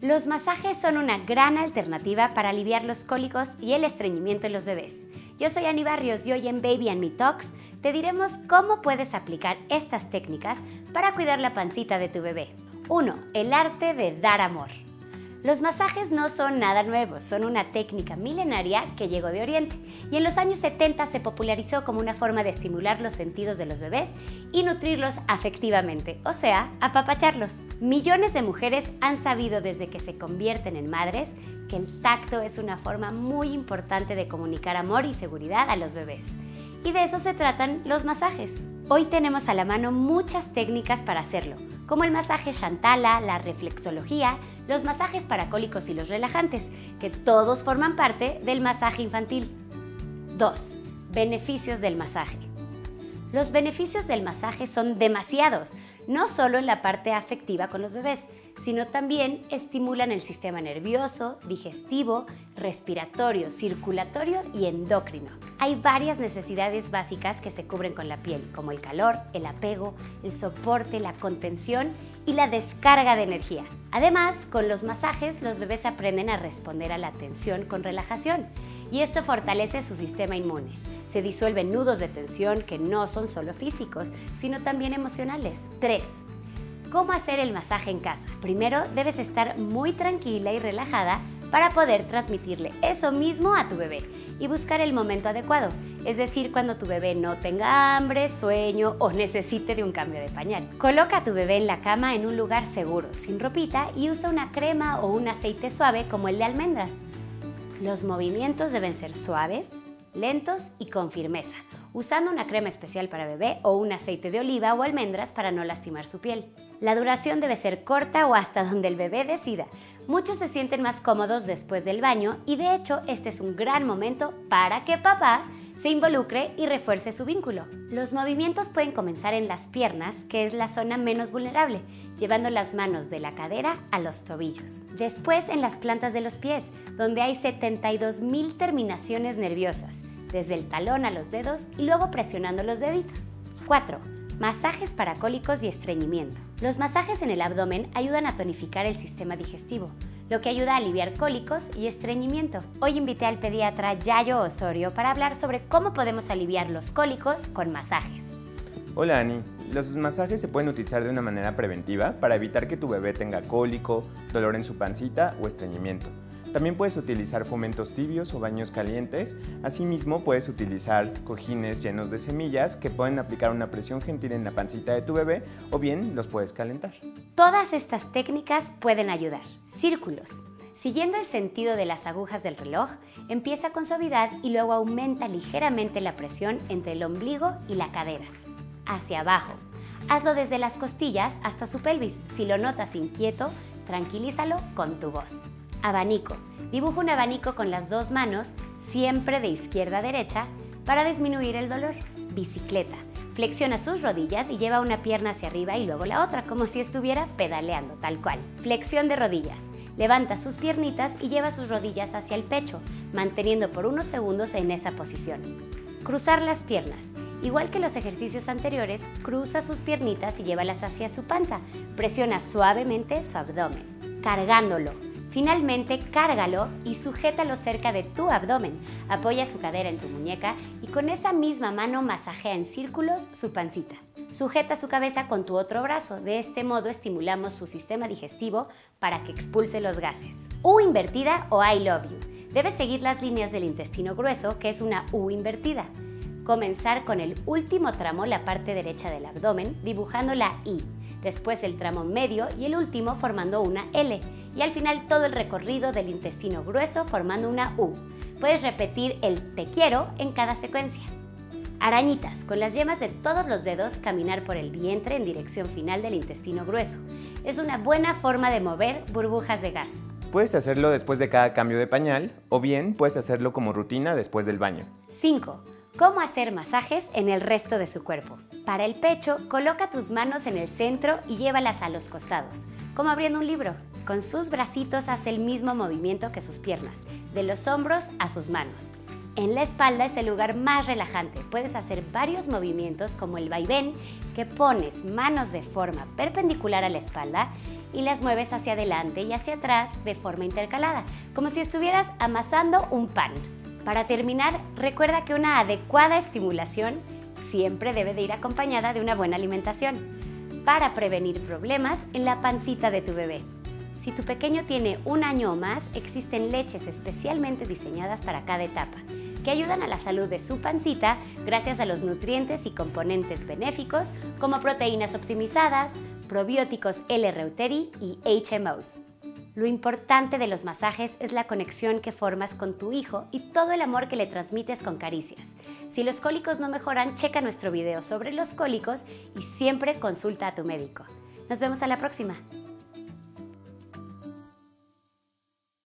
Los masajes son una gran alternativa para aliviar los cólicos y el estreñimiento en los bebés. Yo soy Ani Barrios y hoy en Baby and Me Talks te diremos cómo puedes aplicar estas técnicas para cuidar la pancita de tu bebé. 1. El arte de dar amor. Los masajes no son nada nuevos, son una técnica milenaria que llegó de Oriente y en los años 70 se popularizó como una forma de estimular los sentidos de los bebés y nutrirlos afectivamente, o sea, apapacharlos. Millones de mujeres han sabido desde que se convierten en madres que el tacto es una forma muy importante de comunicar amor y seguridad a los bebés. Y de eso se tratan los masajes. Hoy tenemos a la mano muchas técnicas para hacerlo, como el masaje Shantala, la reflexología, los masajes paracólicos y los relajantes, que todos forman parte del masaje infantil. 2. Beneficios del masaje. Los beneficios del masaje son demasiados, no solo en la parte afectiva con los bebés, sino también estimulan el sistema nervioso, digestivo, respiratorio, circulatorio y endocrino. Hay varias necesidades básicas que se cubren con la piel, como el calor, el apego, el soporte, la contención y la descarga de energía. Además, con los masajes los bebés aprenden a responder a la tensión con relajación y esto fortalece su sistema inmune. Se disuelven nudos de tensión que no son solo físicos, sino también emocionales. 3. ¿Cómo hacer el masaje en casa? Primero, debes estar muy tranquila y relajada para poder transmitirle eso mismo a tu bebé y buscar el momento adecuado, es decir, cuando tu bebé no tenga hambre, sueño o necesite de un cambio de pañal. Coloca a tu bebé en la cama en un lugar seguro, sin ropita y usa una crema o un aceite suave como el de almendras. Los movimientos deben ser suaves, lentos y con firmeza, usando una crema especial para bebé o un aceite de oliva o almendras para no lastimar su piel. La duración debe ser corta o hasta donde el bebé decida. Muchos se sienten más cómodos después del baño y de hecho este es un gran momento para que papá se involucre y refuerce su vínculo. Los movimientos pueden comenzar en las piernas, que es la zona menos vulnerable, llevando las manos de la cadera a los tobillos. Después en las plantas de los pies, donde hay 72.000 terminaciones nerviosas, desde el talón a los dedos y luego presionando los deditos. 4 Masajes para cólicos y estreñimiento. Los masajes en el abdomen ayudan a tonificar el sistema digestivo, lo que ayuda a aliviar cólicos y estreñimiento. Hoy invité al pediatra Yayo Osorio para hablar sobre cómo podemos aliviar los cólicos con masajes. Hola Ani, los masajes se pueden utilizar de una manera preventiva para evitar que tu bebé tenga cólico, dolor en su pancita o estreñimiento. También puedes utilizar fomentos tibios o baños calientes. Asimismo, puedes utilizar cojines llenos de semillas que pueden aplicar una presión gentil en la pancita de tu bebé o bien los puedes calentar. Todas estas técnicas pueden ayudar. Círculos. Siguiendo el sentido de las agujas del reloj, empieza con suavidad y luego aumenta ligeramente la presión entre el ombligo y la cadera. Hacia abajo. Hazlo desde las costillas hasta su pelvis. Si lo notas inquieto, tranquilízalo con tu voz. Abanico. Dibuja un abanico con las dos manos, siempre de izquierda a derecha, para disminuir el dolor. Bicicleta. Flexiona sus rodillas y lleva una pierna hacia arriba y luego la otra, como si estuviera pedaleando, tal cual. Flexión de rodillas. Levanta sus piernitas y lleva sus rodillas hacia el pecho, manteniendo por unos segundos en esa posición. Cruzar las piernas. Igual que los ejercicios anteriores, cruza sus piernitas y llévalas hacia su panza. Presiona suavemente su abdomen, cargándolo Finalmente, cárgalo y sujétalo cerca de tu abdomen. Apoya su cadera en tu muñeca y con esa misma mano masajea en círculos su pancita. Sujeta su cabeza con tu otro brazo. De este modo estimulamos su sistema digestivo para que expulse los gases. U invertida o I love you. Debes seguir las líneas del intestino grueso, que es una U invertida. Comenzar con el último tramo, la parte derecha del abdomen, dibujando la I después el tramo medio y el último formando una L, y al final todo el recorrido del intestino grueso formando una U. Puedes repetir el te quiero en cada secuencia. Arañitas, con las yemas de todos los dedos caminar por el vientre en dirección final del intestino grueso. Es una buena forma de mover burbujas de gas. Puedes hacerlo después de cada cambio de pañal o bien puedes hacerlo como rutina después del baño. 5. Cómo hacer masajes en el resto de su cuerpo. Para el pecho, coloca tus manos en el centro y llévalas a los costados, como abriendo un libro. Con sus bracitos hace el mismo movimiento que sus piernas, de los hombros a sus manos. En la espalda es el lugar más relajante. Puedes hacer varios movimientos como el vaivén, que pones manos de forma perpendicular a la espalda y las mueves hacia adelante y hacia atrás de forma intercalada, como si estuvieras amasando un pan. Para terminar, recuerda que una adecuada estimulación siempre debe de ir acompañada de una buena alimentación para prevenir problemas en la pancita de tu bebé. Si tu pequeño tiene un año o más, existen leches especialmente diseñadas para cada etapa, que ayudan a la salud de su pancita gracias a los nutrientes y componentes benéficos como proteínas optimizadas, probióticos L-reuteri y HMOs. Lo importante de los masajes es la conexión que formas con tu hijo y todo el amor que le transmites con caricias. Si los cólicos no mejoran, checa nuestro video sobre los cólicos y siempre consulta a tu médico. Nos vemos a la próxima.